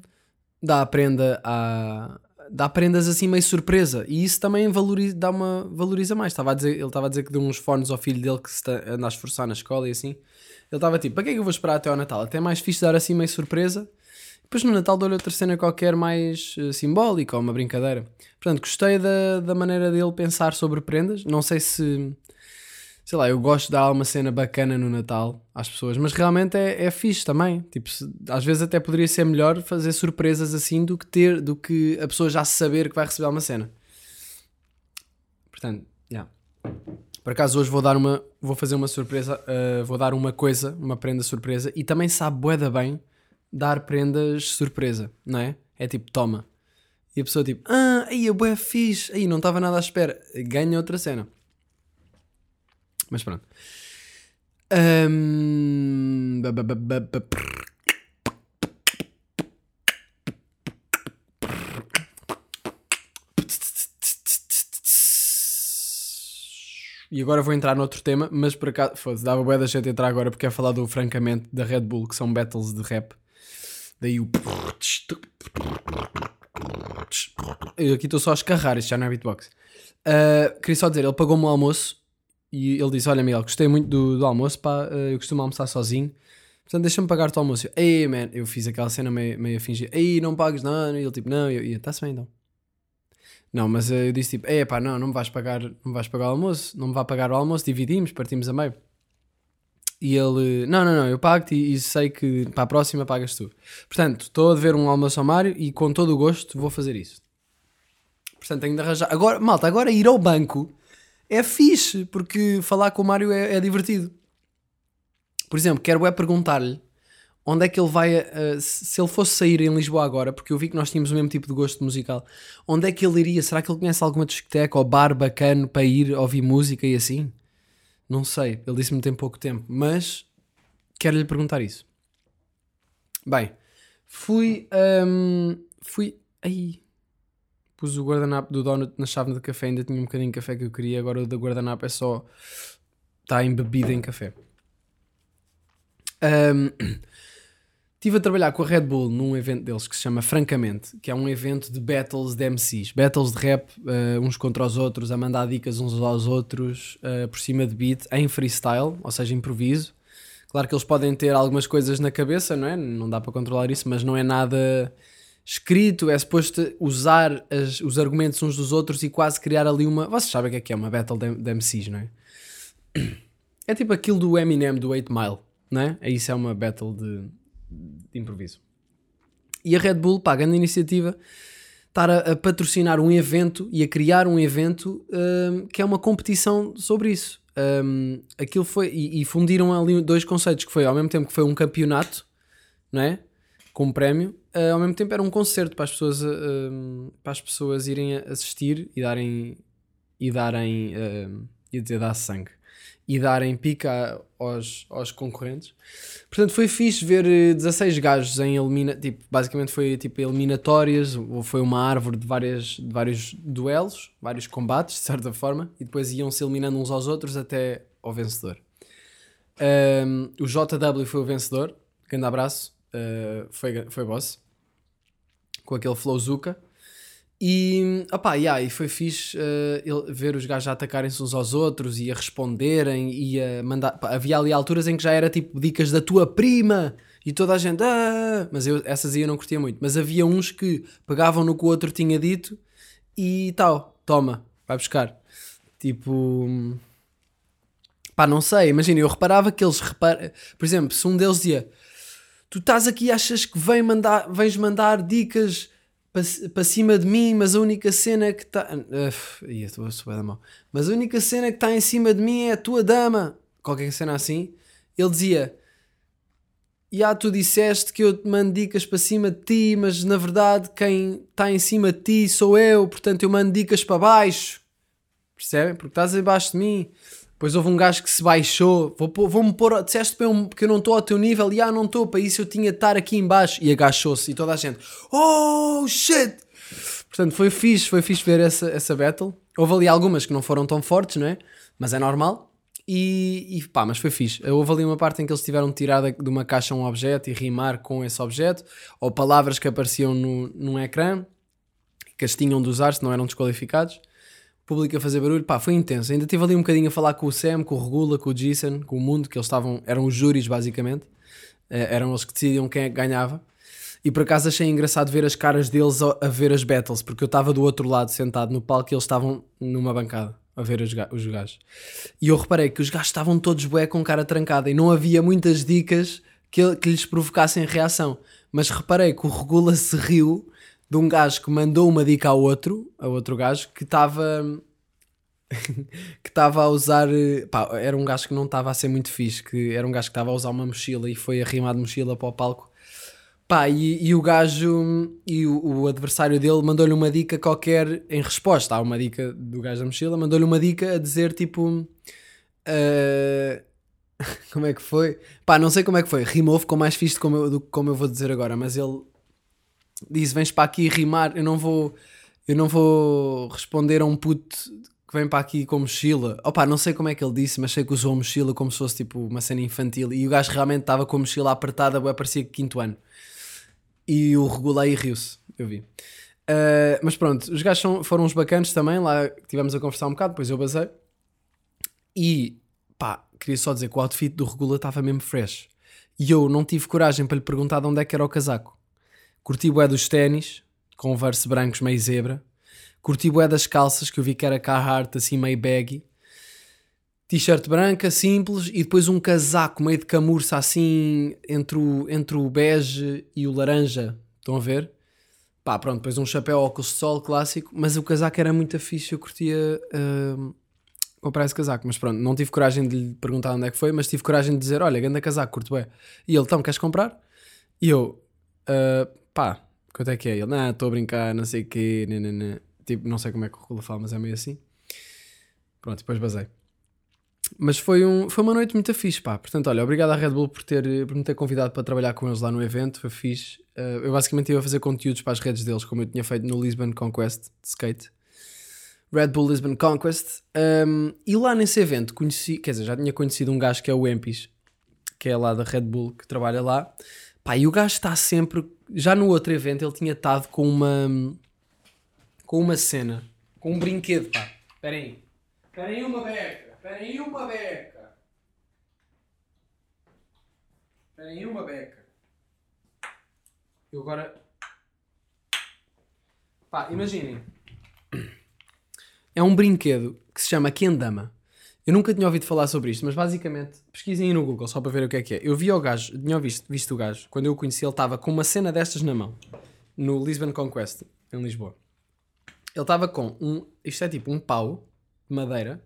dá a prenda a, dá prendas assim meio surpresa e isso também valoriza, dá uma, valoriza mais. Estava a dizer, ele estava a dizer que deu uns fones ao filho dele que se está, anda a esforçar na escola e assim. Ele estava tipo, para que é que eu vou esperar até ao Natal? Até é mais fixe dar assim meio surpresa. Depois no Natal dou-lhe outra cena qualquer mais eh, simbólica ou uma brincadeira. Portanto, gostei da, da maneira dele pensar sobre prendas. Não sei se. Sei lá, eu gosto de dar uma cena bacana no Natal às pessoas, mas realmente é, é fixe também. Tipo, se- às vezes até poderia ser melhor fazer surpresas assim do que ter, do que a pessoa já saber que vai receber uma cena. Portanto, yeah. Por acaso hoje vou dar uma, vou fazer uma surpresa, uh, vou dar uma coisa, uma prenda surpresa e também sabe bué da bem dar prendas surpresa, não é? É tipo, toma. E a pessoa tipo, ah, aí a bué fixe, aí não estava nada à espera. Ganha outra cena. Mas pronto. Ahm, E agora vou entrar noutro tema, mas por acaso, foda-se, dava bué da gente entrar agora porque é falar do francamente da Red Bull, que são battles de rap. Daí o. Eu aqui estou só a escarrar, isto já não é beatbox. Uh, queria só dizer, ele pagou-me o almoço e ele disse: Olha, Miguel, gostei muito do, do almoço, pá, uh, eu costumo almoçar sozinho, portanto deixa-me pagar-te o almoço. Eu, Ei, man, eu fiz aquela cena meio, meio a fingir: Ei, não pagues nada. E ele tipo: Não, eu, está-se bem então. Não, mas eu disse tipo: Ei, pá, não, não me vais pagar, não me vais pagar o almoço, não me vai pagar o almoço, dividimos, partimos a meio. E ele, não, não, não, eu pago-te e, e sei que para a próxima pagas tu. Portanto, estou a dever um almoço ao Mário e com todo o gosto vou fazer isso. Portanto, tenho de arranjar. Agora, malta, agora ir ao banco é fixe, porque falar com o Mário é, é divertido. Por exemplo, quero é perguntar-lhe onde é que ele vai. uh, se ele fosse sair em Lisboa agora, porque eu vi que nós tínhamos o mesmo tipo de gosto musical, onde é que ele iria? Será que ele conhece alguma discoteca ou bar bacana para ir ouvir música e assim? Não sei, ele disse-me tem pouco tempo, mas quero lhe perguntar isso. Bem, fui. hum, fui. Aí. Pus o guardanapo do donut na chave de café, ainda tinha um bocadinho de café que eu queria, agora o da guardanapo é só. Está embebida em café. Hum, Estive a trabalhar com a Red Bull num evento deles que se chama Francamente, que é um evento de battles de MCs, battles de rap, eh, uns contra os outros, a mandar dicas uns aos outros, eh, por cima de beat, em freestyle, ou seja, improviso. Claro que eles podem ter algumas coisas na cabeça, não é? Não dá para controlar isso, mas não é nada escrito, é suposto usar as- os argumentos uns dos outros e quase criar ali uma. Vocês sabem o que é que é uma battle de, de MCs, não é? É tipo aquilo do Eminem do 8 Mile, não é? Isso é uma battle de, de improviso. E a Red Bull, pá, grande iniciativa, estar a, a patrocinar um evento e a criar um evento hum, que é uma competição sobre isso. Hum, aquilo foi, e, e fundiram ali dois conceitos, que foi ao mesmo tempo que foi um campeonato, não é? Com um prémio, eh, ao mesmo tempo era um concerto para as pessoas, hum, para as pessoas irem assistir e darem, e darem, hum, ia dizer dar sangue, e darem pica aos, aos concorrentes. Portanto, foi fixe ver eh, 16 gajos em elimina, tipo, basicamente foi tipo eliminatórias, foi uma árvore de, várias, de vários duelos, vários combates, de certa forma, e depois iam-se eliminando uns aos outros até ao vencedor. Um, o JW foi o vencedor, grande abraço, uh, foi, foi boss, com aquele flow Zuka. E, opá, yeah, e foi fixe uh, ver os gajos a atacarem-se uns aos outros e a responderem e a mandar. pá, havia ali alturas em que já era tipo dicas da tua prima e toda a gente. "Ah", mas eu, essas aí eu não curtia muito. Mas havia uns que pegavam no que o outro tinha dito e tal, toma, vai buscar. Tipo. Pá, não sei, imagina, eu reparava que eles reparam. Por exemplo, se um deles dizia tu estás aqui e achas que vem mandar, vens mandar dicas para cima de mim, mas a única cena que está. Ia, estou a da mão. Mas a única cena que está em cima de mim é a tua dama. Qualquer cena assim. Ele dizia: Já tu disseste que eu te mando dicas para cima de ti, mas na verdade quem está em cima de ti sou eu, portanto eu mando dicas para baixo. Percebem? Porque estás abaixo de mim. Depois houve um gajo que se baixou. Vou pôr- Vou-me. Disseste para eu, que eu não estou ao teu nível. E ah, não estou. Para isso eu tinha de estar aqui em baixo. E agachou-se. E toda a gente. Oh shit! Portanto, foi fixe. Foi fixe ver essa, essa battle. Houve ali algumas que não foram tão fortes, não é? Mas é normal. E, e pá, mas foi fixe. Houve ali uma parte em que eles tiveram de tirar de uma caixa um objeto e rimar com esse objeto. Ou palavras que apareciam no, num ecrã. Que as tinham de usar, se não eram desqualificados público a fazer barulho, pá, foi intenso. Ainda estive ali um bocadinho a falar com o Sam, com o Regula, com o Jason, com o Mundo, que eles estavam, eram os júris basicamente, Eh, eram eles que decidiam quem é que ganhava. E por acaso achei engraçado ver as caras deles a, ver as battles, porque eu estava do outro lado sentado no palco e eles estavam numa bancada a ver os, os gajos. E eu reparei que os gajos estavam todos bué com cara trancada e não havia muitas dicas que, que lhes provocassem reação. Mas reparei que o Regula se riu de um gajo que mandou uma dica ao outro, a outro gajo, que estava que estava a usar pá, era um gajo que não estava a ser muito fixe, que era um gajo que estava a usar uma mochila e foi arrimado de mochila para o palco. Pá, e, e o gajo e o, o adversário dele mandou-lhe uma dica qualquer em resposta a uma dica do gajo da mochila, mandou-lhe uma dica a dizer tipo Uh, como é que foi? Pá, não sei como é que foi. Rimou, ficou mais fixe como do que como eu vou dizer agora, mas ele disse: Vens para aqui rimar, eu não vou, eu não vou responder a um puto que vem para aqui com mochila. Opa, não sei como é que ele disse, mas sei que usou mochila como se fosse tipo uma cena infantil. E o gajo realmente estava com a mochila apertada, bué, parecia quinto ano. E o regulei e riu-se, eu vi. Uh, mas pronto, os gajos são- foram uns bacanos também. Lá tivemos a conversar um bocado, depois eu basei. E pá, queria só dizer que o outfit do Regula estava mesmo fresh. E eu não tive coragem para lhe perguntar de onde é que era o casaco. Curti bué dos ténis, converse brancos meio zebra. Curti bué das calças, que eu vi que era Carhartt, assim meio baggy. T-shirt branca, simples, e depois um casaco meio de camurça, assim, entre o, entre o bege e o laranja. Estão a ver? Pá, pronto, depois um chapéu óculos de sol clássico, mas o casaco era muito fixe, eu curtia hum, comprar esse casaco. Mas pronto, não tive coragem de lhe perguntar onde é que foi, mas tive coragem de dizer: Olha, ganda casaco, curto bem. E ele, então, queres comprar? E eu, "Ah, pá, quanto é que é? Ele, não, estou a brincar, não sei o quê, nanana." tipo, não sei como é que o Rula fala, mas é meio assim. Pronto, depois basei. Mas foi, um, foi uma noite muito fixe, pá. Portanto, olha, obrigado à Red Bull por, ter, por me ter convidado para trabalhar com eles lá no evento, foi fixe. Uh, eu basicamente ia fazer conteúdos para as redes deles, como eu tinha feito no Lisbon Conquest de skate. Red Bull Lisbon Conquest. Um, e lá nesse evento conheci, quer dizer, já tinha conhecido um gajo que é o Empis, que é lá da Red Bull, que trabalha lá. Pá, e o gajo está sempre. Já no outro evento ele tinha estado com uma. com uma cena, com um brinquedo, pá. Espera aí. Espera aí uma beca. Espera aí uma beca. Espera aí uma beca. Eu agora. Pá, imaginem. É um brinquedo que se chama Kendama. Eu nunca tinha ouvido falar sobre isto, mas basicamente pesquisem aí no Google só para ver o que é que é. Eu vi o gajo, tinha visto, visto o gajo, quando eu o conheci, ele estava com uma cena destas na mão, no Lisbon Conquest, em Lisboa. Ele estava com um, isto é tipo um pau de madeira,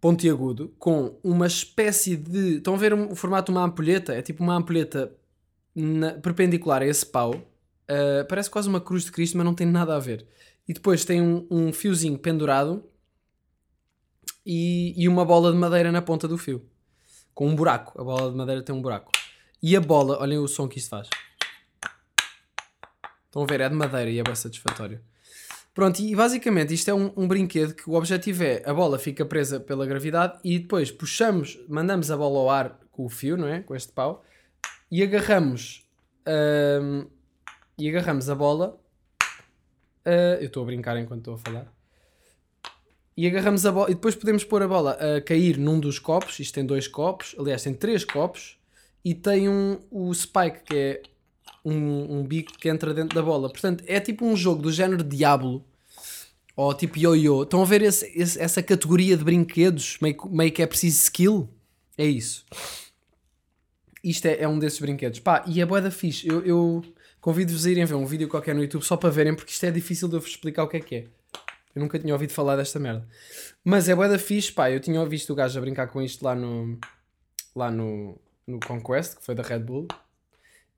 pontiagudo, com uma espécie de. Estão a ver o formato de uma ampulheta? É tipo uma ampulheta na- perpendicular a esse pau. Uh, parece quase uma cruz de Cristo, mas não tem nada a ver. E depois tem um, um fiozinho pendurado e, e uma bola de madeira na ponta do fio. Com um buraco. A bola de madeira tem um buraco. E a bola, olhem o som que isto faz. Estão a ver? É de madeira e é bem satisfatório. Pronto, e basicamente isto é um, um brinquedo que o objetivo é a bola fica presa pela gravidade e depois puxamos, mandamos a bola ao ar com o fio, não é? Com este pau e agarramos hum, e agarramos a bola. ah, eu estou a brincar enquanto estou a falar. E agarramos a bola e depois podemos pôr a bola a cair num dos copos. Isto tem dois copos, aliás, tem três copos e tem um, o spike que é um, um bico que entra dentro da bola. Portanto, é tipo um jogo do género Diablo ou tipo Yo-Yo. Estão a ver esse- esse- essa categoria de brinquedos meio, meio que é preciso skill? É isso. Isto é, é um desses brinquedos. Pá, e é boa da fixe. Eu, eu convido-vos a irem ver um vídeo qualquer no YouTube só para verem, porque isto é difícil de eu vos explicar o que é que é. Eu nunca tinha ouvido falar desta merda. Mas é boa da fixe, pá. Eu tinha visto o gajo a brincar com isto lá no, lá no, no Conquest, que foi da Red Bull.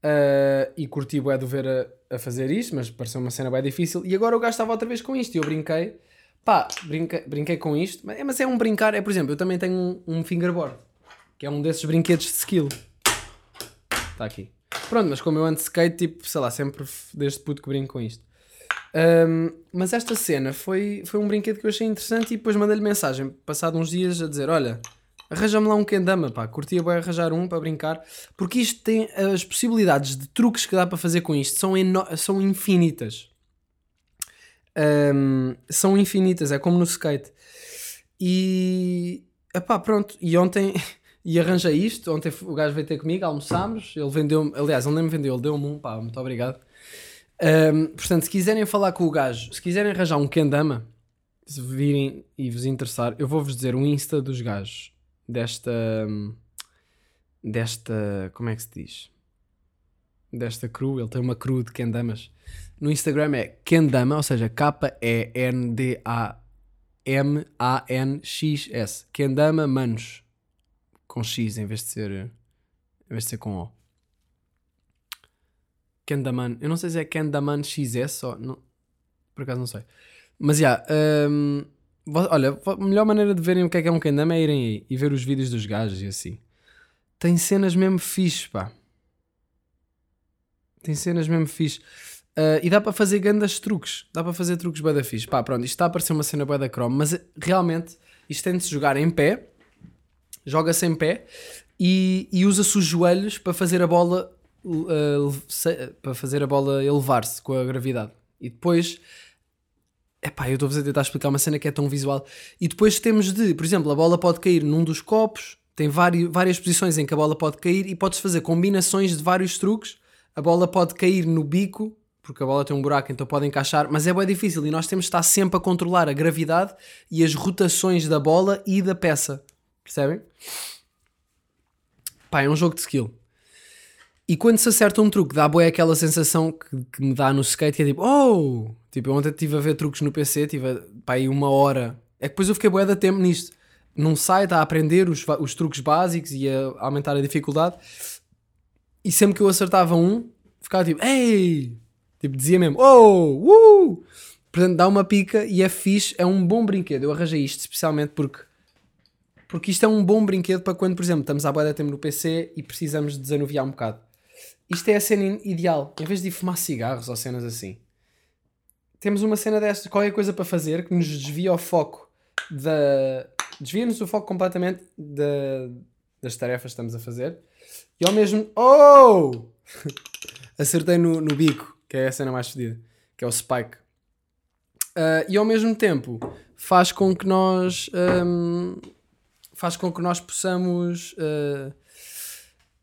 Uh, e curti bué de o ver a, a fazer isto, mas pareceu uma cena bem difícil. E agora o gajo estava outra vez com isto e eu brinquei. Pá, brinquei, brinquei com isto. Mas, é- mas é um brincar, é por exemplo, eu também tenho um, um fingerboard, que é um desses brinquedos de skill. Está aqui. Pronto, mas como eu ando skate, tipo, sei lá, sempre desde puto que brinco com isto. Um, mas esta cena foi, foi um brinquedo que eu achei interessante e depois mandei-lhe mensagem, passado uns dias, a dizer: Olha, arranja-me lá um kendama, pá, curtia bem arranjar um para brincar, porque isto tem as possibilidades de truques que dá para fazer com isto são, são infinitas. Um, são infinitas, é como no skate. E epá, pronto, e ontem e arranjei isto. Ontem o gajo veio ter comigo, almoçámos. Ele vendeu aliás, ele nem me vendeu, ele deu-me um, pá, muito obrigado. Um, portanto, se quiserem falar com o gajo, se quiserem arranjar um kendama, se virem e vos interessar, eu vou-vos dizer o Insta dos gajos desta. desta. como é que se diz? Desta crew, ele tem uma crew de kendamas. No Instagram é kendama, ou seja, K-E-N-D-A-M-A-N-X-S. Kendama Manos. Com X em vez de ser. em vez de ser com O. Kendaman. Eu não sei se é Kendaman XS ou. Não, por acaso não sei. Mas já. hum, vo- olha, a melhor maneira de verem o que é que é um kendama é irem aí e ver os vídeos dos gajos e assim. Tem cenas mesmo fixe, pá. Tem cenas mesmo fixe. Ah, e dá para fazer grandes truques. Dá para fazer truques bué da fixe. Pá, pronto, isto está a parecer uma cena bué da Chrome, mas eh, realmente isto tem de se jogar em pé. Joga-se em pé e, e usa-se os joelhos para fazer a bola uh, para fazer a bola elevar-se com a gravidade. E depois Epá, eu estou a tentar explicar uma cena que é tão visual. E depois temos de, por exemplo, a bola pode cair num dos copos, tem vari- várias posições em que a bola pode cair e podes fazer combinações de vários truques. A bola pode cair no bico, porque a bola tem um buraco, então pode encaixar, mas é bem difícil e nós temos de estar sempre a controlar a gravidade e as rotações da bola e da peça. Percebem? Pá, é um jogo de skill. E quando se acerta um truque, dá boa aquela sensação que, que me dá no skate, que é tipo, oh! Tipo, eu ontem estive a ver truques no PC, tive a, pá, aí uma hora. É que depois eu fiquei boa da tempo nisto. Num site a aprender os, os truques básicos e a aumentar a dificuldade. E sempre que eu acertava um, ficava tipo, ei! Tipo, dizia mesmo, oh! Uh! Portanto, dá uma pica e é fixe, é um bom brinquedo. Eu arranjei isto especialmente porque porque isto é um bom brinquedo para quando, por exemplo, estamos à boia da tempo no PC e precisamos desanuviar um bocado. Isto é a cena ideal. Em vez de ir fumar cigarros ou cenas assim, temos uma cena destas, qualquer coisa para fazer que nos desvia o foco da. desvia-nos o foco completamente da- das tarefas que estamos a fazer e ao mesmo. Oh! Acertei no, no bico, que é a cena mais fedida, que é o spike. Ah, e ao mesmo tempo faz com que nós. ahm, faz com que nós possamos. eh,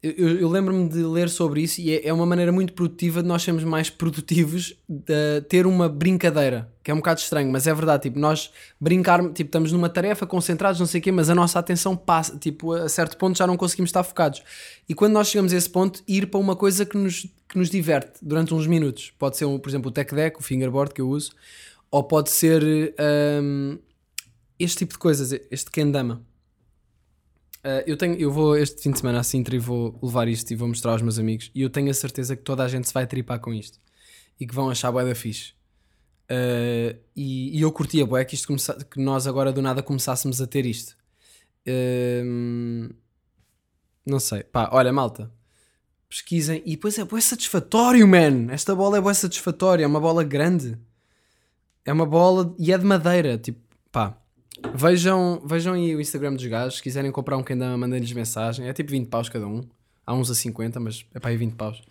eu, eu- lembro-me de ler sobre isso e é, é uma maneira muito produtiva de nós sermos mais produtivos de ter uma brincadeira, que é um bocado estranho, mas é verdade. Tipo, nós brincar, tipo, estamos numa tarefa, concentrados, não sei o quê, mas a nossa atenção passa, tipo, a certo ponto já não conseguimos estar focados. E quando nós chegamos a esse ponto, ir para uma coisa que nos, que nos diverte durante uns minutos. Pode ser, por exemplo, o tech deck, o fingerboard que eu uso, ou pode ser hum, este tipo de coisas, este kendama. Uh, eu, tenho, eu vou este fim de semana a Sintra e vou levar isto e vou mostrar aos meus amigos. E eu tenho a certeza que toda a gente se vai tripar com isto e que vão achar bué da fixe. Uh, e, e eu curtia bué que, isto começa, que nós agora do nada começássemos a ter isto. Um, não sei. Pá, olha, malta. Pesquisem. E depois é bué satisfatório, man. Esta bola é bué satisfatória. É uma bola grande. É uma bola e é de madeira. Tipo, pá. Vejam, vejam aí o Instagram dos gajos. Se quiserem comprar um Kendama, mandem-lhes mensagem. É tipo 20 paus cada um. Há uns a 50, mas é para aí 20 paus.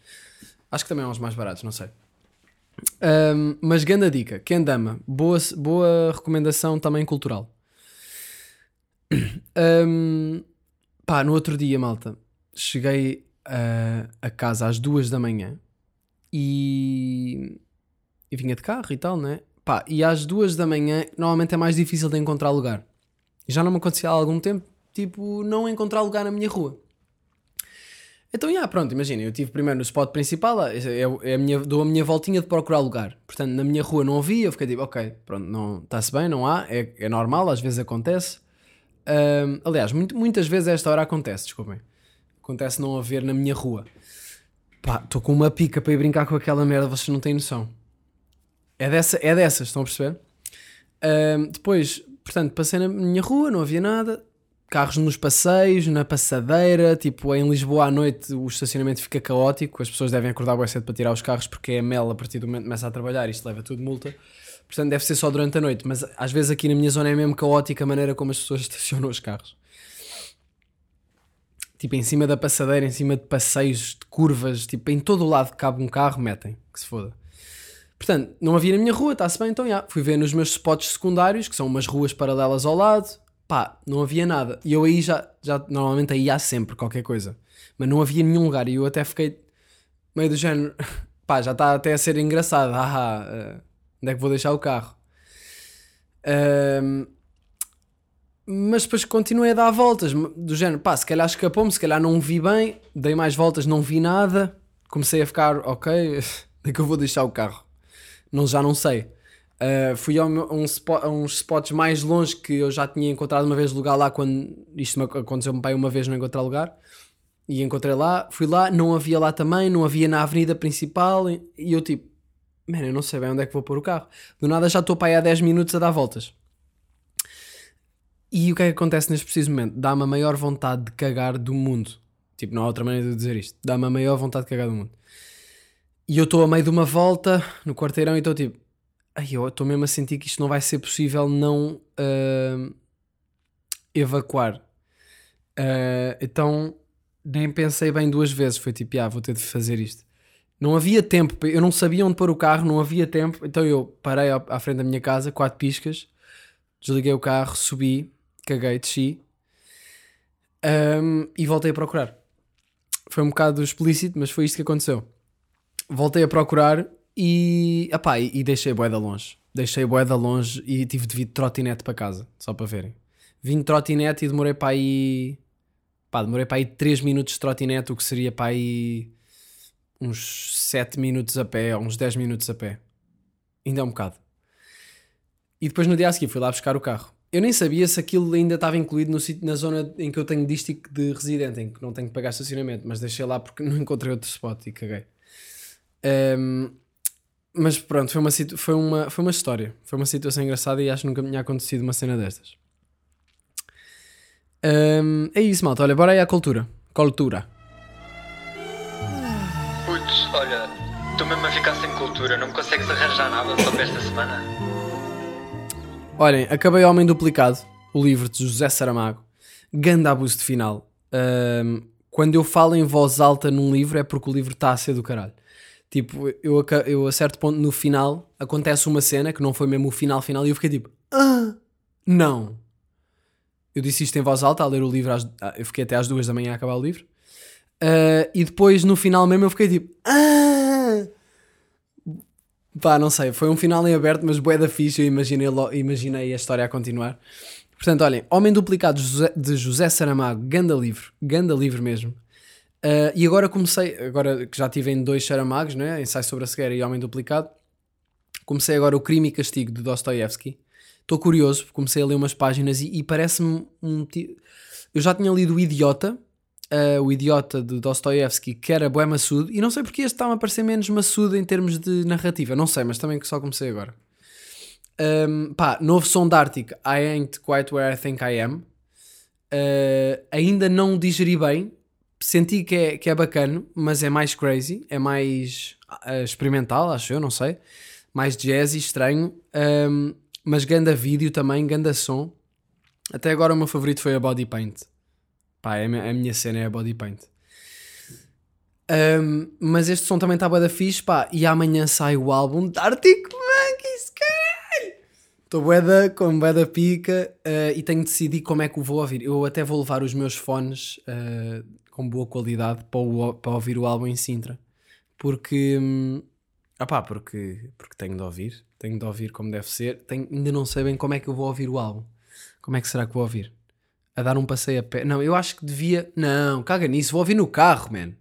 Acho que também há uns mais baratos, não sei. Um, mas grande dica, Kendama. Boa, boa recomendação também cultural. Um, pá, no outro dia, malta, cheguei a, a casa às duas da manhã e, e vinha de carro e tal, né? Pá, e às duas da manhã normalmente é mais difícil de encontrar lugar. Já não me acontecia há algum tempo, tipo, não encontrar lugar na minha rua. Então, já, pronto, imagina, eu tive primeiro no spot principal, é, é a minha, dou a minha voltinha de procurar lugar. Portanto, na minha rua não havia, eu fiquei tipo, ok, pronto, está-se bem, não há, é, é normal, às vezes acontece. Ahm, aliás, muito- muitas vezes a esta hora acontece, desculpem. Acontece não haver na minha rua. Pá, estou com uma pica para ir brincar com aquela merda, vocês não têm noção. É, dessa, é dessas, estão a perceber? Depois, portanto, passei na minha rua, não havia nada. Carros nos passeios, na passadeira. Tipo, em Lisboa à noite o estacionamento fica caótico. As pessoas devem acordar bem cedo para tirar os carros porque é mel a partir do momento que começa a trabalhar. Isto leva tudo multa. Portanto, deve ser só durante a noite. Mas às vezes aqui na minha zona é mesmo caótica a maneira como as pessoas estacionam os carros. Tipo, em cima da passadeira, em cima de passeios, de curvas. Tipo, em todo o lado que cabe um carro, metem. Que se foda. Portanto, não havia na minha rua, está-se bem, então já. Fui ver nos meus spots secundários, que são umas ruas paralelas ao lado. Pá, não havia nada. E eu aí já, já normalmente aí há sempre qualquer coisa. Mas não havia nenhum lugar. E eu até fiquei meio do género. Pá, já está até a ser engraçado. Ah, ah, onde é que vou deixar o carro? Ahm, mas depois continuei a dar voltas. Do género, pá, se calhar escapou-me, se calhar não vi bem. Dei mais voltas, não vi nada. Comecei a ficar, ok, onde é que eu vou deixar o carro? Não, já não sei. Uh, fui a, um, spot- a uns spots mais longe que eu já tinha encontrado uma vez lugar lá quando isto me aconteceu-me pai uma vez não encontrar lugar e encontrei lá, fui lá, não havia lá também, não havia na avenida principal e e eu tipo, mano, eu não sei bem onde é que vou pôr o carro. Do nada já estou para aí há 10 minutos a dar voltas. E o que é que acontece neste preciso momento? Dá-me a maior vontade de cagar do mundo. Tipo, não há outra maneira de dizer isto. Dá-me a maior vontade de cagar do mundo. E eu estou a meio de uma volta no quarteirão e estou tipo, ai, eu estou mesmo a sentir que isto não vai ser possível não ah, evacuar. Ah, então nem pensei bem duas vezes. Foi tipo, ah, vou ter de fazer isto. Não havia tempo, eu não sabia onde pôr o carro, não havia tempo. Então eu parei à frente da minha casa, quatro piscas, desliguei o carro, subi, caguei, desci ahm, e voltei a procurar. Foi um bocado explícito, mas foi isto que aconteceu. Voltei a procurar e, epá, e, e deixei a boeda longe. Deixei a boeda longe e tive de vir de trotinete para casa, só para verem. Vim de trotinete e demorei para aí. Pá, demorei para aí 3 minutos de trotinete, o que seria para aí uns 7 minutos a pé, uns 10 minutos a pé. Ainda é um bocado. E depois no dia a seguir fui lá buscar o carro. Eu nem sabia se aquilo ainda estava incluído no sítio, na zona em que eu tenho dístico de residente, em que não tenho que pagar estacionamento, mas deixei lá porque não encontrei outro spot e caguei. Ahm, mas pronto, foi uma, foi, uma, foi uma história. Foi uma situação engraçada e acho que nunca me tinha acontecido uma cena destas. Ahm, é isso, malta. Olha, bora aí à cultura. Cultura. Putz, olha, estou mesmo a ficar sem cultura, não me consegues arranjar nada só para esta semana? Olhem, acabei Homem Duplicado, o livro de José Saramago. Ganda abuso de final. Ahm, quando eu falo em voz alta num livro é porque o livro está a ser do caralho. Tipo, eu, eu a certo ponto no final acontece uma cena que não foi mesmo o final final e eu fiquei tipo, ah, não. Eu disse isto em voz alta a ler o livro, às- ah, eu fiquei até às duas da manhã a acabar o livro. Ah, e depois no final mesmo eu fiquei tipo, ah, Pá, não sei, foi um final em aberto, mas bué da fixe, eu imaginei, imaginei a história a continuar. Portanto, olhem, Homem Duplicado de José Saramago, ganda livro, ganda livro mesmo. Ah, e agora comecei, agora que já tive em dois Saramagos, né? Ensaio sobre a cegueira e Homem Duplicado, comecei agora o Crime e Castigo de Dostoiévski. Estou curioso, comecei a ler umas páginas e, e parece-me um... Eu já tinha lido O Idiota, ah, o Idiota de Dostoiévski, que era bué maçudo, e não sei porque este está-me a parecer menos maçudo em termos de narrativa, não sei, mas também que só comecei agora. Um, pá, novo som da Arctic, I Ain't Quite Where I Think I Am. Uh, ainda não digeri bem, senti que é, que é bacana, mas é mais crazy, é mais ah, experimental, acho eu, não sei. Mais jazzy, estranho. Um, mas ganda vídeo também, ganda som. Até agora o meu favorito foi a Body Paint. Pá, é a minha- cena é a Body Paint. Um, mas este som também está bué da fixe, pá. E amanhã sai o álbum de Arctic Monkeys, caralho! Estou bué da, com bué da pica eh, e tenho de decidir como é que o vou ouvir. Eu até vou levar os meus fones eh, com boa qualidade para, o- para ouvir o álbum em Sintra. Porque... hum, porque, porque tenho de ouvir. Tenho de ouvir como deve ser. Tenho- ainda não sei bem como é que eu vou ouvir o álbum. Como é que será que vou ouvir? A dar um passeio a pé? Não, eu acho que devia... Não, caga nisso. Vou ouvir no carro, man.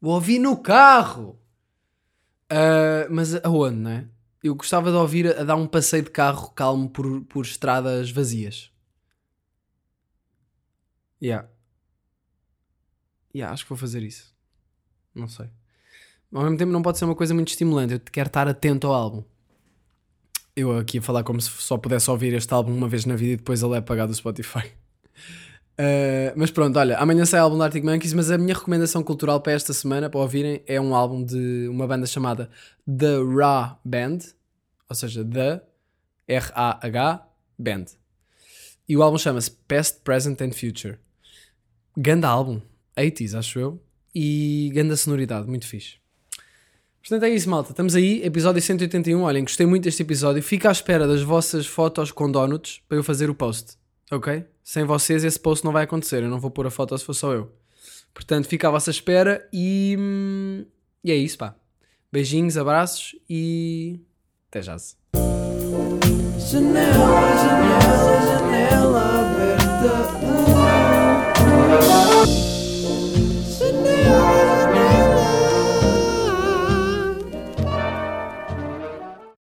Vou ouvir no carro! Ah, mas aonde, não é? Eu gostava de ouvir a, a dar um passeio de carro calmo por, por estradas vazias. Yeah. Yeah, acho que vou fazer isso. Não sei. Ao mesmo tempo não pode ser uma coisa muito estimulante. Eu quero estar atento ao álbum. Eu aqui a falar como se só pudesse ouvir este álbum uma vez na vida e depois ele é apagado do Spotify. Uh, mas pronto, olha, amanhã sai o álbum da Arctic Monkeys, mas a minha recomendação cultural para esta semana, para ouvirem, é um álbum de uma banda chamada The Ra Band, ou seja, The R-A-H Band. E o álbum chama-se Past, Present and Future. Ganda álbum, 80s, acho eu, e ganda sonoridade, muito fixe. Portanto é isso, malta. Estamos aí, episódio 181. Olhem, gostei muito deste episódio. Fica à espera das vossas fotos com donuts para eu fazer o post. Ok? Sem vocês esse post não vai acontecer. Eu não vou pôr a foto se for só eu. Portanto, fica à vossa espera e. hum, E é isso, pá. Beijinhos, abraços e. Até já. Janela, janela.